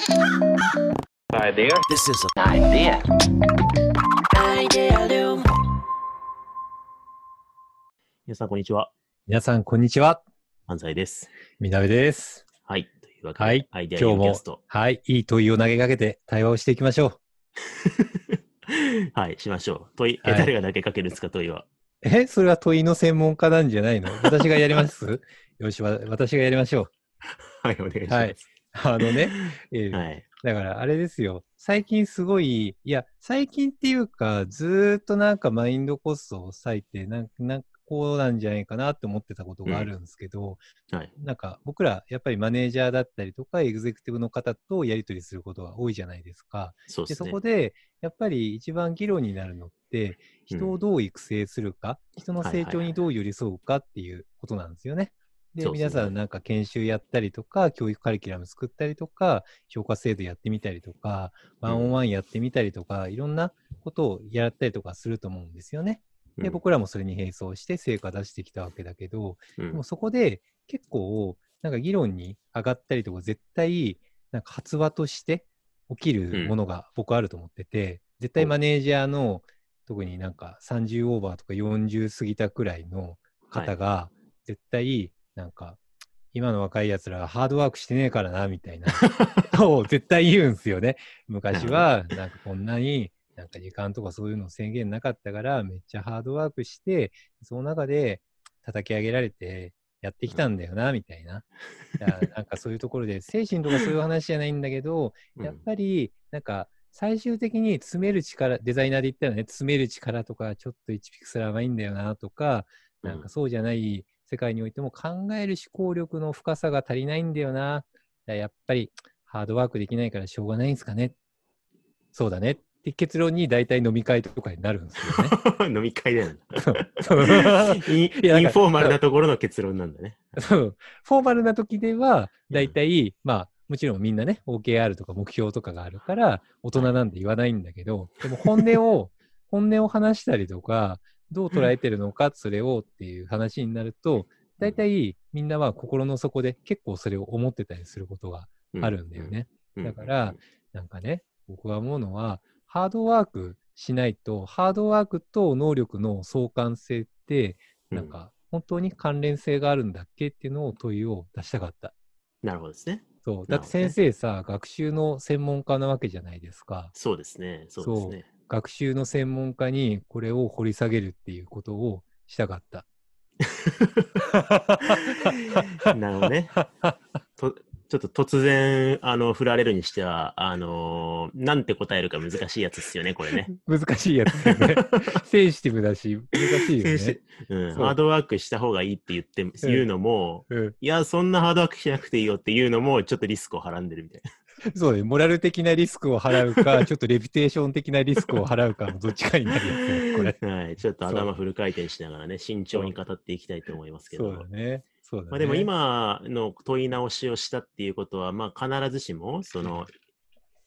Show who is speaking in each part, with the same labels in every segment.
Speaker 1: Idea.
Speaker 2: This is an idea.
Speaker 3: Idealum.
Speaker 4: 皆さん、こんにちは。
Speaker 5: 皆さん、こんにちは。
Speaker 4: 安西です。
Speaker 5: みなべです。
Speaker 4: はい。というわけで、
Speaker 5: はい
Speaker 4: アイデア
Speaker 5: 今日も
Speaker 4: リアキャスト。、
Speaker 5: はい、いい問いを投げかけて対話をしていきましょ
Speaker 4: はい、しましょう。問い、え
Speaker 5: はい
Speaker 4: 誰が投げかけるんですか、問いは。
Speaker 5: う。え、それは問いの専門家なんじゃないの？私がやります？よし、わ私がやりましょ
Speaker 4: はい、お願いします。
Speaker 5: はい。う。あのね、えー
Speaker 4: はい。
Speaker 5: だからあれですよ。最近すごい、いや、最近っていうか、ずーっとなんかマインドコストを割いて、なんなんかこうなんじゃないかなって思ってたことがあるんですけど、
Speaker 4: はい。
Speaker 5: なんか僕らやっぱりマネージャーだったりとか、エグゼクティブの方とやり取りすることが多いじゃないですか。でそ
Speaker 4: そうですね。
Speaker 5: こで、やっぱり一番議論になるのって、人をどう育成するか、人の成長にどう寄り添うかっていうことなんですよね。で、皆さんなんか研修やったりとか、教育カリキュラム作ったりとか、評価制度やってみたりとか、ワンオンワンやってみたりとか、いろんなことをやったりとかすると思うんですよね。で、
Speaker 4: うん。
Speaker 5: 僕らもそれに並走して成果出してきたわけだけど、
Speaker 4: うん。
Speaker 5: でもそこで結構、なんか議論に上がったりとか、絶対、なんか発話として起きるものが僕あると思ってて、絶対マネージャーの、特になんか30オーバーとか40過ぎたくらいの方が、絶対、なんか、今の若い奴らはハードワークしてねえからな、みたいな、を絶対言うんすよね。昔は、なんかこんなに、なんか時間とかそういうの制限なかったから、めっちゃハードワークして、その中で叩き上げられてやってきたんだよな、みたいな。なんかそういうところで、精神とかそういう話じゃないんだけど、
Speaker 4: うん
Speaker 5: やっぱり、なんか、最終的に詰める力、デザイナーで言ったらね、詰める力とか、ちょっと1ピクセル甘いんだよな、とか、なんかそうじゃない世界においても考える思考力の深さが足りないんだよな。やっぱりハードワークできないからしょうがないんですかね。そうだね。って結論に大体飲み会とかになるんですよね。
Speaker 4: 飲み会だよね。インインフォーマルなところの結論なんだね。
Speaker 5: そうフォーマルな時では、
Speaker 4: うん
Speaker 5: 大体、まあ、もちろんみんなね、OKR とか目標とかがあるから、大人なんて言わないんだけど、でも本音を、本音を話したりとか、どう捉えてるのか、それをっていう話になると、大体みんなは心の底で結構それを思ってたりすることが
Speaker 4: う
Speaker 5: あるんだよね。
Speaker 4: うん。
Speaker 5: だから、なんかね、僕が思うのは、ハードワークしないと、ハードワークと能力の相関性って、
Speaker 4: うん
Speaker 5: なんか、本当に関連性があるんだっけっていうのを問いを出したかった。
Speaker 4: なるほどですね。
Speaker 5: そう。だって先生さ、学習の専門家なわけじゃないですか。
Speaker 4: そうですね。そうですね。
Speaker 5: 学習の専門家にこれを掘り下げるっていうことをしたかった。
Speaker 4: なるほどね。とちょっと突然、あの、振られるにしては、あのーなんて答えるか難しいやつですよね、これね。
Speaker 5: 難しいやつだよね。センシティブだし、難しいよね。
Speaker 4: うん、ハードワークした方がいいって言って、言うのも、
Speaker 5: うん、
Speaker 4: いや、そんなハードワークしなくていいよっていうのも、ちょっとリスクをはらんでるみたいな。
Speaker 5: そうね、モラル的なリスクを払うか、ちょっとレピュテーション的なリスクを払うかのどっちかになるやつね、これ。
Speaker 4: はい、ちょっと頭フル回転しながらね、慎重に語っていきたいと思いますけど。
Speaker 5: そうだね。そうだね。
Speaker 4: まあ、でも今の問い直しをしたっていうことは、まあ必ずしも、その、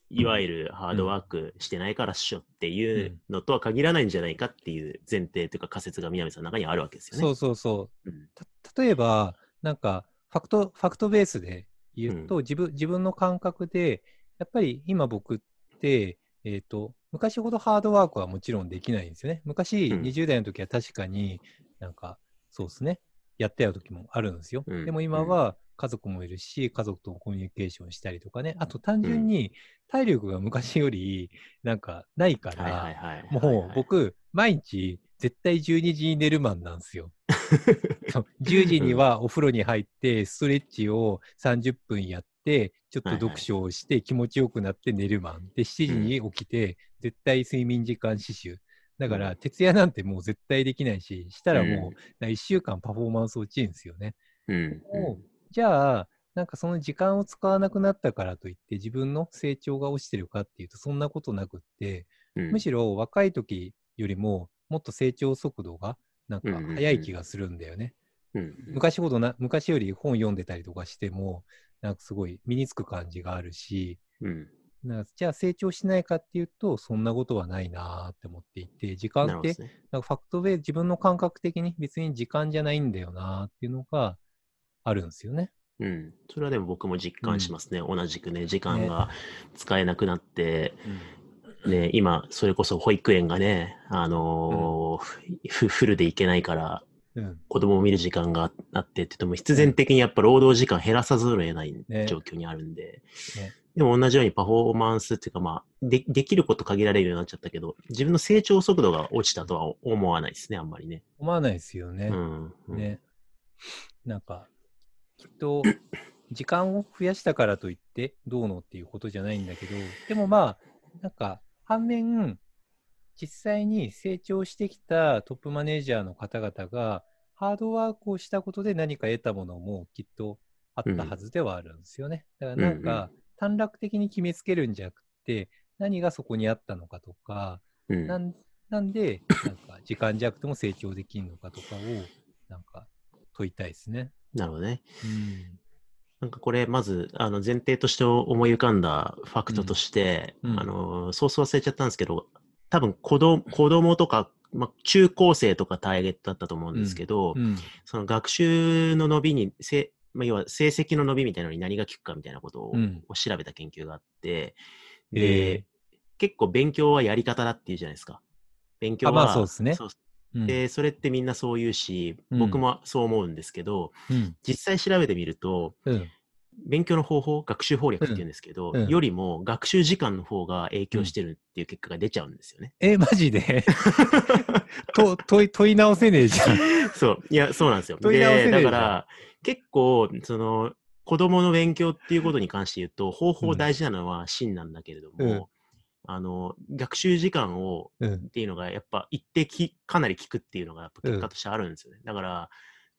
Speaker 4: いわゆるハードワークしてないからっしょっていうのとは限らないんじゃないかっていう前提というか仮説が南さんの中にはあるわけですよね。
Speaker 5: そうそうそう。
Speaker 4: うん
Speaker 5: た例えば、なんか、ファクト、ファクトベースで言うと、自分、自分の感覚で、やっぱり今僕って、えっ、と、昔ほどハードワークはもちろんできないんですよね。昔、
Speaker 4: うん
Speaker 5: 20代の時は確かになんか、そうですね、やってた時もあるんですよ。
Speaker 4: うん
Speaker 5: でも今は家族もいるし、家族とコミュニケーションしたりとかね、あと単純に体力が昔よりなんかないから。もう僕、毎日絶対12時に寝るマンなんですよ。そう10時にはお風呂に入って、ストレッチを30分やって、ちょっと読書をして気持ちよくなって寝るマン。で、7時に起きて、絶対睡眠時間死守。だか
Speaker 4: う
Speaker 5: ら、徹夜なんてもう絶対できないし、したらも
Speaker 4: うん
Speaker 5: う、1週間パフォーマンス落ちるんですよね。
Speaker 4: うん。
Speaker 5: もうじゃあ、なんかその時間を使わなくなったからといって、自分の成長が落ちてるかっていうと、そんなことなくって、
Speaker 4: うん
Speaker 5: むしろ若い時よりももっと成長速度がなんか
Speaker 4: うんうんうん
Speaker 5: 早い気がするんだよね。
Speaker 4: うん
Speaker 5: 昔ほどな、昔より本読んでたりとかしても、なんかすごい身につく感じがあるし、
Speaker 4: うん。
Speaker 5: なんかじゃあ成長しないかっていうと、そんなことはないなーって思っていて、時間って
Speaker 4: な
Speaker 5: んかファクトベース、自分の感覚的に別に時間じゃないんだよなーっていうのがあるんですよね。
Speaker 4: うん。それはでも僕も実感しますね。同じくね、時間が使えなくなって、ね、今、それこそ保育園がね、あのーフ フルで行けないから、
Speaker 5: うん。
Speaker 4: 子供を見る時間があってって言っても、必然的にやっぱ労働時間減らさざるを得ない
Speaker 5: ね
Speaker 4: 状況にあるんで、
Speaker 5: ね
Speaker 4: でも同じようにパフォーマンスっていうか、まあ、でできること限られるようになっちゃったけど、自分の成長速度が落ちたとは思わないですね、あんまりね。
Speaker 5: 思わないですよね。
Speaker 4: うん。うん
Speaker 5: ね。なんか、きっと、時間を増やしたからといって、どうのっていうことじゃないんだけど、でもまあ、なんか、反面、実際に成長してきたトップマネージャーの方々が、ハードワークをしたことで何か得たものもきっとあったはずではあるんですよね。だからなん
Speaker 4: うんう
Speaker 5: か、短絡的に決めつけるんじゃなくて、何がそこにあったのかとか、
Speaker 4: うん
Speaker 5: なんなんで、なんか時間弱でも成長できるのかとかを、なんか問いたいですね。
Speaker 4: なるほどね。
Speaker 5: うん。
Speaker 4: なんかこれ、まず、あの、前提として思い浮かんだファクトとして、
Speaker 5: うんうん
Speaker 4: あの、ソース忘れちゃったんですけど、多分子供、子供とか、まあ、中高生とかターゲットだったと思うんですけど、
Speaker 5: うん。
Speaker 4: その学習の伸びに、せまあ、要は成績の伸びみたいなのに何が効くかみたいなことを,、
Speaker 5: うん
Speaker 4: 調べた研究があって、
Speaker 5: え
Speaker 4: で、結構勉強はやり方だっていうじゃないですか。勉強は、
Speaker 5: あまあそうですね
Speaker 4: そう
Speaker 5: うん。
Speaker 4: で、それってみんなそう言うし、
Speaker 5: うん
Speaker 4: 僕もそう思うんですけど、
Speaker 5: うん。
Speaker 4: 実際調べてみると、
Speaker 5: うん。
Speaker 4: 勉強の方法、学習法略って言うんですけど、
Speaker 5: うんうん
Speaker 4: よりも学習時間の方が影響してるっていう結果が出ちゃうんですよね。
Speaker 5: え、マジで？と問い問い直せねえじゃん。
Speaker 4: そう。いや、そうなんですよ。で、だから、結構、その、子供の勉強っていうことに関して言うと、方法大事なのは真なんだけれども、
Speaker 5: うん
Speaker 4: あの、学習時間を、
Speaker 5: うん
Speaker 4: っ。ていうのが、やっぱ一定き、かなり効くっていうのが、やっぱ結果としてあるんですよね。だから、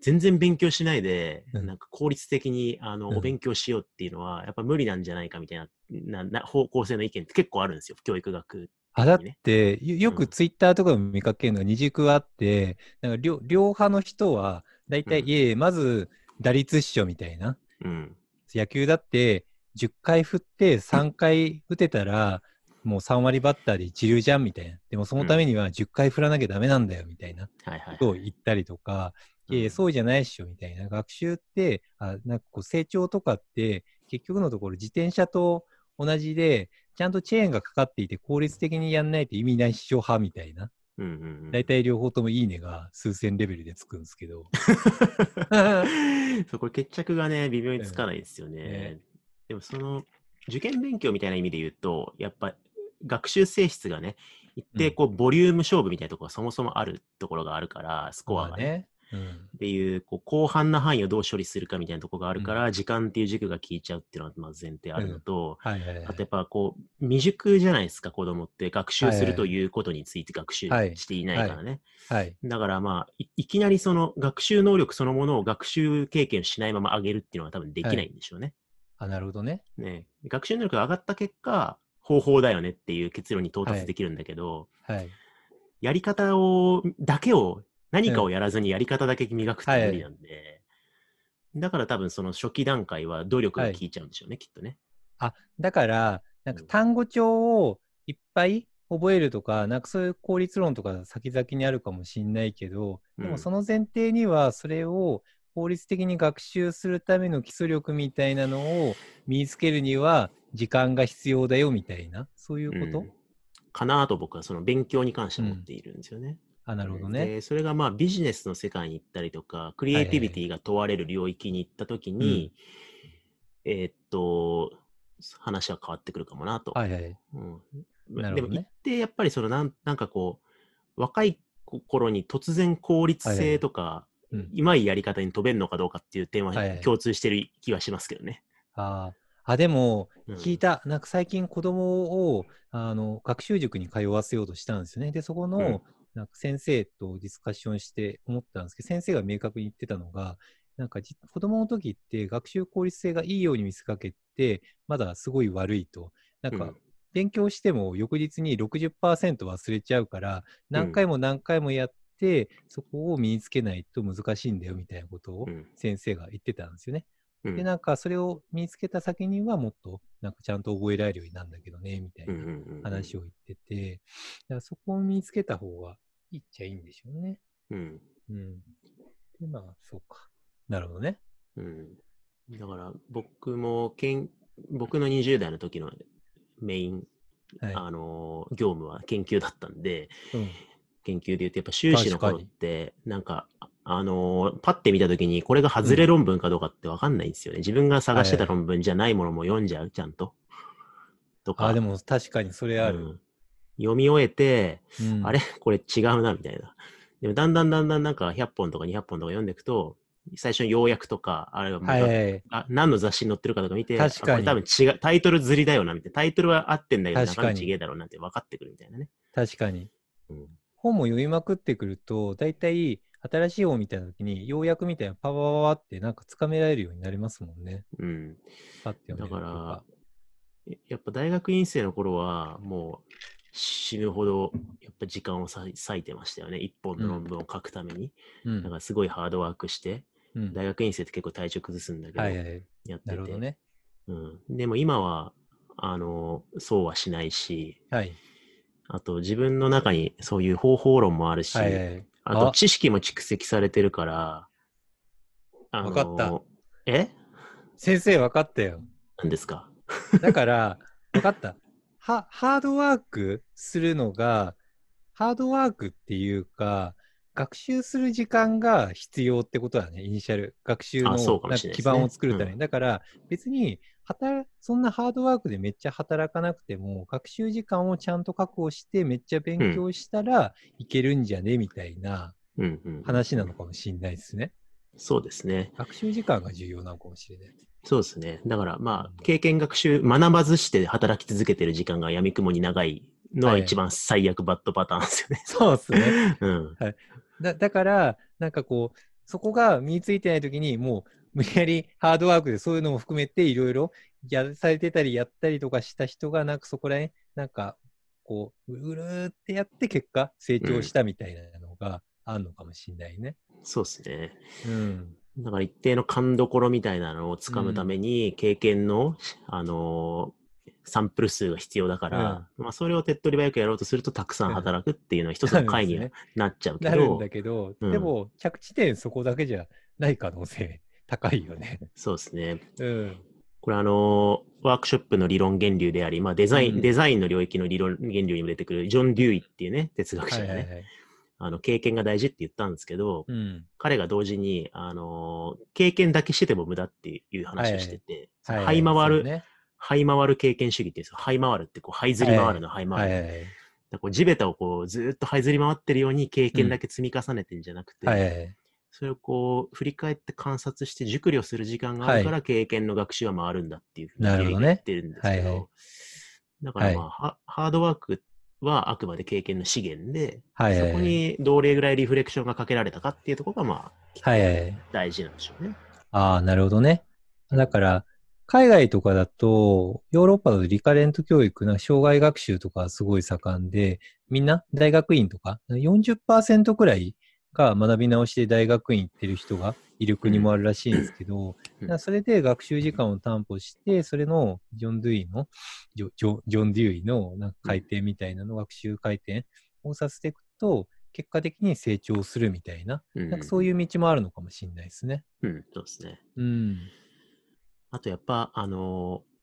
Speaker 4: 全然勉強しないで、
Speaker 5: うん
Speaker 4: なんか効率的に、あの、
Speaker 5: うん
Speaker 4: お勉強しようっていうのは、やっぱ無理なんじゃないかみたいな、なな方向性の意見って結構あるんですよ。教育学
Speaker 5: あ、だっ
Speaker 4: ね
Speaker 5: て、よよくツイッターとかでも見かけるのが二軸あって、なんか両両派の人は、だいたい、
Speaker 4: う
Speaker 5: いえ、まず打率っしょみたいな。
Speaker 4: うん。
Speaker 5: 野球だって、10回振って3回打てたら、もう3割バッターで一流じゃんみたいな。でもそのためには10回振らなきゃダメなんだよみたいなことを
Speaker 4: はい。
Speaker 5: 言ったりとか、いえいえ、
Speaker 4: うん
Speaker 5: そうじゃないっしょみたいな。学習って、あなんかこう成長とかって、結局のところ自転車と同じで、ちゃんとチェーンがかかっていて効率的にやんないと意味ないっしょ派みたいな。
Speaker 4: うんうんうん、
Speaker 5: 大体両方ともいいねが数千レベルでつくんですけど。
Speaker 4: そう、これ決着がね、微妙につかないですよね。
Speaker 5: ね
Speaker 4: でもその、受験勉強みたいな意味で言うと、やっぱ学習性質がね、一定こう、ボリューム勝負みたいなところがそもそもあるところがあるから、スコアがね。
Speaker 5: まあね。うん
Speaker 4: っていう、こう、広範な範囲をどう処理するかみたいなところがあるから、時間っていう軸が効いちゃうっていうのはまず前提あるのと、
Speaker 5: はいはいはい
Speaker 4: あとやっぱこう、未熟じゃないですか、子供って。学習す
Speaker 5: はいはい
Speaker 4: るということについて学習
Speaker 5: はい
Speaker 4: していないからね。
Speaker 5: はい。
Speaker 4: だからまあい、いきなりその学習能力そのものを学習経験しないまま上げるっていうのは多分できないんでしょうね。
Speaker 5: あ、なるほどね。
Speaker 4: ね学習能力が上がった結果、方法だよねっていう結論に到達できるんだけど、
Speaker 5: はい。
Speaker 4: やり方を、だけを、何かをやらずにやり方だけ磨くって無理なんで、だから多分その初期段階は努力が効いちゃうんでしょうね、きっとね。
Speaker 5: あ、だから、なんか
Speaker 4: うん。
Speaker 5: 単語帳をいっぱい覚えるとか、なんかそういう効率論とか先々にあるかもしんないけど、で
Speaker 4: うん。
Speaker 5: もその前提にはそれを効率的に学習するための基礎力みたいなのを身につけるには時間が必要だよみたいな、そういうこと、
Speaker 4: うんかなと僕はその勉強に関して思っているんですよね。
Speaker 5: あ、なるほどね。
Speaker 4: でそれがまあビジネスの世界に行ったりとか、クリエイティビティが問われる領域に行ったときに、えーっと、話は変わってくるかもなと。
Speaker 5: はいはい。
Speaker 4: うん
Speaker 5: なるほどね
Speaker 4: でも一定やっぱりそのなんなんかこう、若い頃に突然効率性とか、
Speaker 5: うん
Speaker 4: うまいやり方に飛べるのかどうかっていう点は共通してる気はしますけどね。
Speaker 5: あー。あ、でも、
Speaker 4: うん。
Speaker 5: 聞いた、なんか最近子供をあの学習塾に通わせようとしたんですよね。で、そこの、
Speaker 4: うん。
Speaker 5: なんか先生とディスカッションして思ったんですけど、先生が明確に言ってたのが、なんかじ子供の時って学習効率性がいいように見せかけて、まだすごい悪いと。なんか
Speaker 4: うん。
Speaker 5: 勉強しても翌日に60%忘れちゃうから、何回も何回もやって、そこを身につけないと難しいんだよみたいなことを
Speaker 4: うん
Speaker 5: 先生が言ってたんですよね。
Speaker 4: うん
Speaker 5: で、なんかそれを身につけた先にはもっとなんかちゃんと覚えられるようになるんだけどね、みたいな話を言ってて、だからそこを身につけた方がいいっちゃいいんでしょうね。
Speaker 4: うん
Speaker 5: うん。で、まあ、そうか。なるほどね。
Speaker 4: うんだから僕もけん、僕の20代の時のメイン、
Speaker 5: はい。
Speaker 4: あのー業務は研究だったんで、
Speaker 5: うん
Speaker 4: 研究で言うと、やっぱ修士の頃っ
Speaker 5: 確
Speaker 4: て、なんか、ああのーパッて見たときに、これが外れ論文かどうかってわかんないんですよね。自分が探してた論文じゃないものも読んじゃう、ちゃんと。とか、
Speaker 5: あ、でも確かにそれある。
Speaker 4: うん読み終えて、
Speaker 5: うん
Speaker 4: あれ？これ違うな、みたいな。でも、だんだんだんだんなんか100本とか200本とか読んでいくと、最初の要約とか、あれはもう
Speaker 5: はいはいはい。
Speaker 4: あ何の雑誌に載ってるかとか見て、
Speaker 5: 確かに
Speaker 4: 多分違う、タイトルずりだよな、みたいな。タイトルは合ってんだけど、中身違えだろうなって分かってくるみたいなね。
Speaker 5: 確かに。
Speaker 4: うん
Speaker 5: 本も読みまくってくると、大体新しい本みたいな時に、要約みたいなパワパワってなんかつかめられるようになりますもんね。
Speaker 4: うん。
Speaker 5: パッて読め
Speaker 4: だから、ややっぱ大学院生の頃は、もう死ぬほど、やっぱ時間をさ割いてましたよね。一本の論文を書くために。
Speaker 5: うん
Speaker 4: だからすごいハードワークして、
Speaker 5: うん
Speaker 4: 大学院生って結構体調崩すんだけど、
Speaker 5: はいはい。
Speaker 4: やってて。
Speaker 5: なるほどね。
Speaker 4: うん。でも今は、あの、そうはしないし、
Speaker 5: はい。
Speaker 4: あと自分の中にそういう方法論もあるし、
Speaker 5: はいはい。
Speaker 4: あと
Speaker 5: あ
Speaker 4: 知識も蓄積されてるから、あの
Speaker 5: わかった
Speaker 4: え？
Speaker 5: 先生、分かったよ。
Speaker 4: 何ですか？
Speaker 5: だから、分かった。は、ハードワークするのが、ハードワークっていうか、学習する時間が必要ってことだね、イニシャル。学習の基盤を作るために。
Speaker 4: うん
Speaker 5: だから、別に、働そんなハードワークでめっちゃ働かなくても、学習時間をちゃんと確保して、めっちゃ勉強したらいけるんじゃねみたいな。話なのかもしれないですね。
Speaker 4: そうですね。
Speaker 5: 学習時間が重要なのかもしれない。
Speaker 4: そうですね。だからまあ、経験学習、学ばずして働き続けてる時間が闇雲に長いのは
Speaker 5: はい
Speaker 4: 一番最悪バッドパターンですよね。
Speaker 5: そうですね。
Speaker 4: うん。
Speaker 5: だだから、なんかこう、そこが身についてないときに、もう、無理やりハードワークでそういうのも含めて、いろいろやされてたり、やったりとかした人が、なんかそこらへん、なんか、こう、うるうるってやって、結果、成長したみたいなのがあるのかもしれないね。
Speaker 4: そうですね。
Speaker 5: うん。
Speaker 4: だから一定の勘どころみたいなのをつかむために、経験の、あのーサンプル数が必要だから、まあそれを手っ取り早くやろうとするとたくさん働くっていうのは一つの回にはなっちゃうけど
Speaker 5: なるんだ、けど、
Speaker 4: うん
Speaker 5: でも、着地点そこだけじゃない可能性高いよね。
Speaker 4: そうですね。
Speaker 5: うん。
Speaker 4: これあのーワークショップの理論源流であり、まあデザイン、
Speaker 5: うん
Speaker 4: デザインの領域の理論源流にも出てくるジョン・デューイっていうね、哲学者がね、
Speaker 5: はいはいはい。
Speaker 4: あの、経験が大事って言ったんですけど、
Speaker 5: うん。
Speaker 4: 彼が同時に、あのー経験だけしてても無駄っていう話をしてて、
Speaker 5: はいはい
Speaker 4: 這い回る、
Speaker 5: そうね
Speaker 4: 這い回る経験主義って言うんですよ。這い回るって、こう、這いずり回るの這い回る。こう地べたをこうずーっと這いずり回ってるように経験だけ積み重ねてんじゃなくて、
Speaker 5: はいはいはい。
Speaker 4: それをこう振り返って観察して熟慮する時間があるから経験の学習は回るんだっていうふうに言ってるんですけど、
Speaker 5: はいはい
Speaker 4: だからまあ、はハードワークはあくまで経験の資源で、
Speaker 5: はいはいはい
Speaker 4: そこにどれぐらいリフレクションがかけられたかっていうところがまあ
Speaker 5: はいはいはい。
Speaker 4: 大事なんでしょうね。
Speaker 5: ああ、なるほどね。だから、海外とかだと、ヨーロッパだとリカレント教育な障害学習とかすごい盛んで、みんな大学院とか40%くらいが学び直しで大学院行ってる人がいる国もあるらしいんですけど、それで学習時間を担保して、それのジョン・ドゥイの、ジョジョジョン・デュイのなんか回転みたいなの、学習回転をさせていくと、結果的に成長するみたいな、なんかそういう道もあるのかもしれないですね。
Speaker 4: うん、そうですね。
Speaker 5: うん。
Speaker 4: あとやっぱ、あのー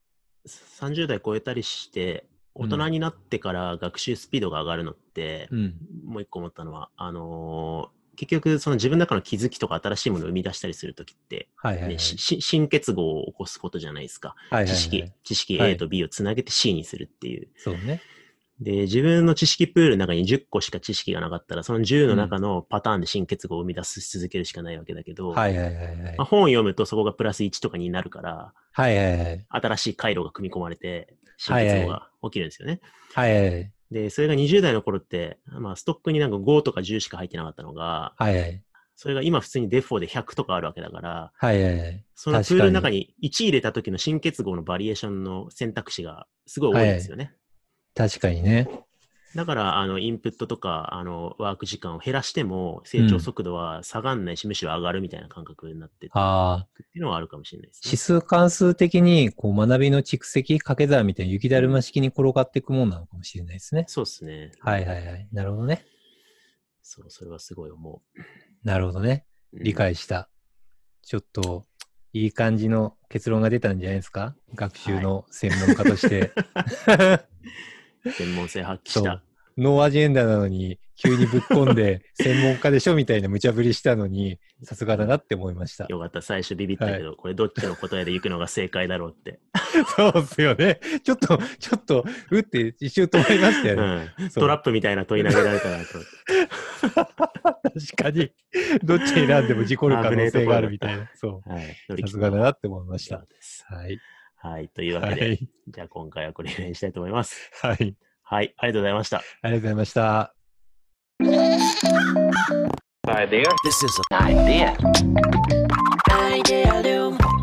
Speaker 4: 30代超えたりして、大人になってから学習スピードが上がるのって、
Speaker 5: うん。
Speaker 4: もう一個思ったのは、あのー結局、その自分の中の気づきとか新しいものを生み出したりするときって、
Speaker 5: はいはいはい。
Speaker 4: ね新結合を起こすことじゃないですか。
Speaker 5: はいはいはい
Speaker 4: 知識、知識
Speaker 5: はい
Speaker 4: A と B をつなげて C にするっていう。
Speaker 5: そうね。
Speaker 4: で、自分の知識プールの中に10個しか知識がなかったら、その10の中のパターンで新結合を生み出し続けるしかないわけだけど、
Speaker 5: はいはいはいはい。
Speaker 4: まあ、本を読むとそこがプラス1とかになるから、
Speaker 5: はいはいはい。
Speaker 4: 新しい回路が組み込まれて、新結合が起きるんですよね。
Speaker 5: はいはいはい。
Speaker 4: で、それが20代の頃って、まあ、ストックになんか5とか10しか入ってなかったのが、
Speaker 5: はいはい。
Speaker 4: それが今普通にデフォで100とかあるわけだから、
Speaker 5: はいはいはい。
Speaker 4: そのプールの中に1入れた時の新結合のバリエーションの選択肢がすごい多いんですよね。
Speaker 5: 確かにね。
Speaker 4: だから、あの、インプットとか、あの、ワーク時間を減らしても、成長速度は下がんないし、むしろ上がるみたいな感覚になってって
Speaker 5: ああ、
Speaker 4: いうのはあるかもしれないです
Speaker 5: 指
Speaker 4: ね。
Speaker 5: 数関数的に、こう、学びの蓄積、掛け算みたいな雪だるま式に転がっていくもんなのかもしれないですね。
Speaker 4: そうですね。
Speaker 5: はいはいはい。なるほどね。
Speaker 4: そう、それはすごい思
Speaker 5: なるほどね。
Speaker 4: う。うん
Speaker 5: 理解した。ちょっと、いい感じの結論が出たんじゃないですか？学習の専門家として。
Speaker 4: 専門性発揮した。
Speaker 5: ノーアジェンダなのに、急にぶっ込んで、専門家でしょみたいな無茶ぶりしたのに、さすがだなって思いました。
Speaker 4: よかった。最初ビビったけど、これどっちの答えで行くのが正解だろうって。
Speaker 5: そうっすよね。ちょっと、ちょっと、うって一瞬止まりました
Speaker 4: う
Speaker 5: よね。う
Speaker 4: トラップみたいな問い投げられたなと。
Speaker 5: 確かに、どっち選んでも事故る可能性があるみたいな。そ
Speaker 4: はい。乗
Speaker 5: う。さすがだなって思いました。はい。
Speaker 4: はい。というわ
Speaker 5: は
Speaker 4: けで、
Speaker 5: い。
Speaker 4: じゃあ今回はこれぐらいにしたいと思います。
Speaker 5: はい。
Speaker 4: はい。ありがとうございました。
Speaker 5: ありがとうございました。
Speaker 1: This is an idea.
Speaker 2: Idea.